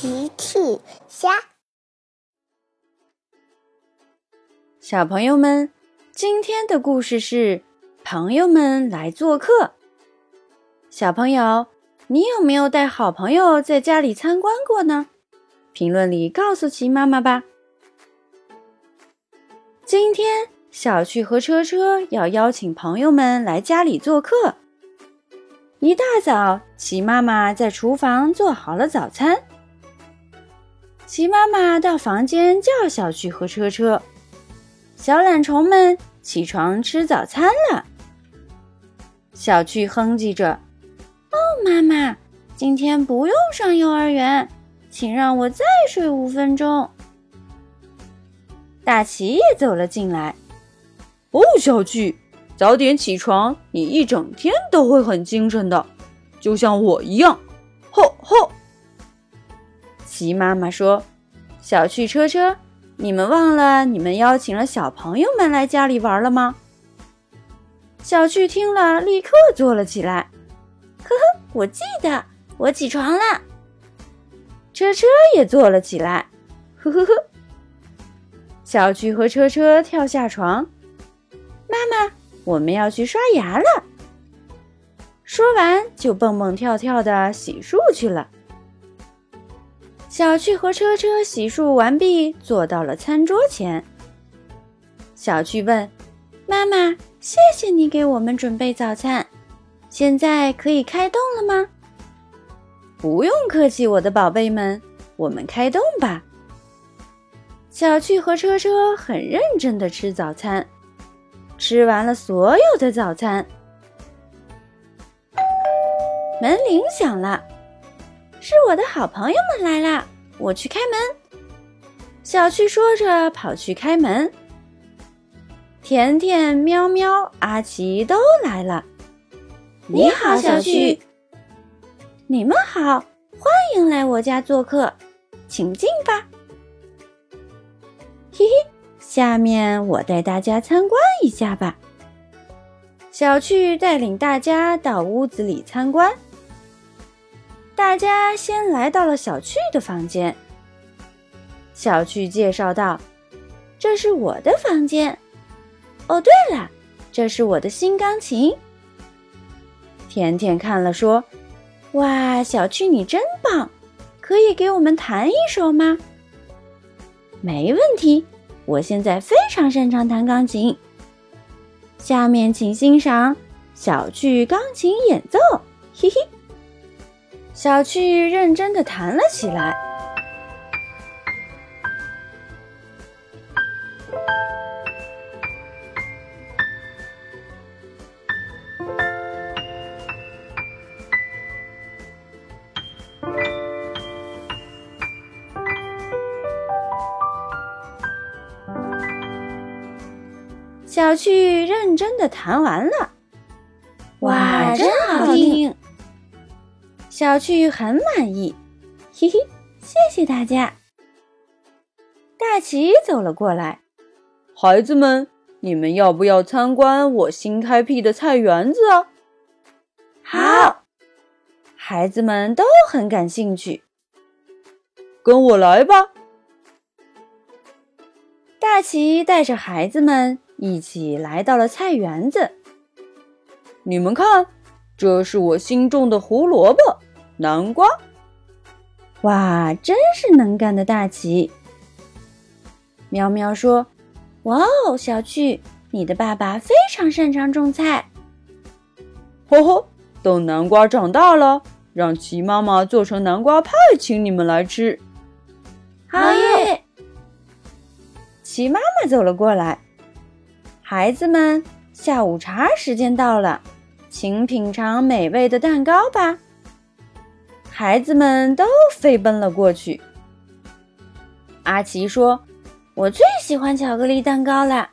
奇趣虾，小朋友们，今天的故事是朋友们来做客。小朋友，你有没有带好朋友在家里参观过呢？评论里告诉奇妈妈吧。今天小趣和车车要邀请朋友们来家里做客。一大早，奇妈妈在厨房做好了早餐。奇妈妈到房间叫小趣和车车，小懒虫们起床吃早餐了。小趣哼唧着：“哦，妈妈，今天不用上幼儿园，请让我再睡五分钟。”大奇也走了进来。“哦，小趣，早点起床，你一整天都会很精神的，就像我一样。”吼吼。奇妈妈说：“小趣车车，你们忘了你们邀请了小朋友们来家里玩了吗？”小趣听了，立刻坐了起来。“呵呵，我记得，我起床了。”车车也坐了起来。“呵呵呵。”小趣和车车跳下床。“妈妈，我们要去刷牙了。”说完，就蹦蹦跳跳的洗漱去了。小趣和车车洗漱完毕，坐到了餐桌前。小趣问：“妈妈，谢谢你给我们准备早餐，现在可以开动了吗？”“不用客气，我的宝贝们，我们开动吧。”小趣和车车很认真的吃早餐，吃完了所有的早餐。门铃响了。是我的好朋友们来啦！我去开门。小趣说着跑去开门。甜甜、喵喵、阿奇都来了。你好，小趣。你们好，欢迎来我家做客，请进吧。嘿嘿，下面我带大家参观一下吧。小趣带领大家到屋子里参观。大家先来到了小趣的房间。小趣介绍道：“这是我的房间。哦，对了，这是我的新钢琴。”甜甜看了说：“哇，小趣你真棒，可以给我们弹一首吗？”“没问题，我现在非常擅长弹钢琴。”下面请欣赏小趣钢琴演奏，嘿嘿。小趣认真的弹了起来。小趣认真的弹完了，哇，真好听！小趣很满意，嘿嘿，谢谢大家。大奇走了过来，孩子们，你们要不要参观我新开辟的菜园子啊？好，孩子们都很感兴趣，跟我来吧。大奇带着孩子们一起来到了菜园子，你们看，这是我新种的胡萝卜。南瓜，哇，真是能干的大奇！喵喵说：“哇哦，小趣，你的爸爸非常擅长种菜。”吼吼，等南瓜长大了，让奇妈妈做成南瓜派，请你们来吃。好耶！奇妈妈走了过来，孩子们，下午茶时间到了，请品尝美味的蛋糕吧。孩子们都飞奔了过去。阿奇说：“我最喜欢巧克力蛋糕了。”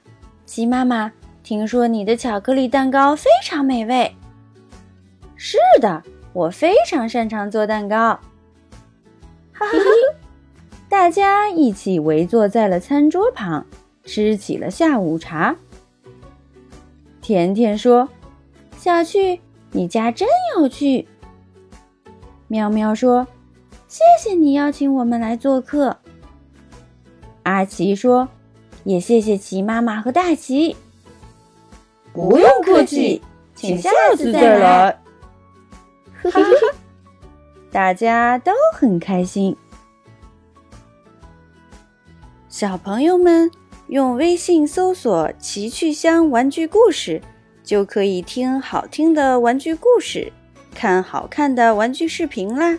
鸡妈妈，听说你的巧克力蛋糕非常美味。是的，我非常擅长做蛋糕。哈哈哈！大家一起围坐在了餐桌旁，吃起了下午茶。甜甜说：“小趣，你家真有趣。”喵喵说：“谢谢你邀请我们来做客。”阿奇说：“也谢谢奇妈妈和大奇。”不用客气，请下次再来。呵呵呵，大家都很开心。小朋友们用微信搜索“奇趣箱玩具故事”，就可以听好听的玩具故事，看好看的玩具视频啦。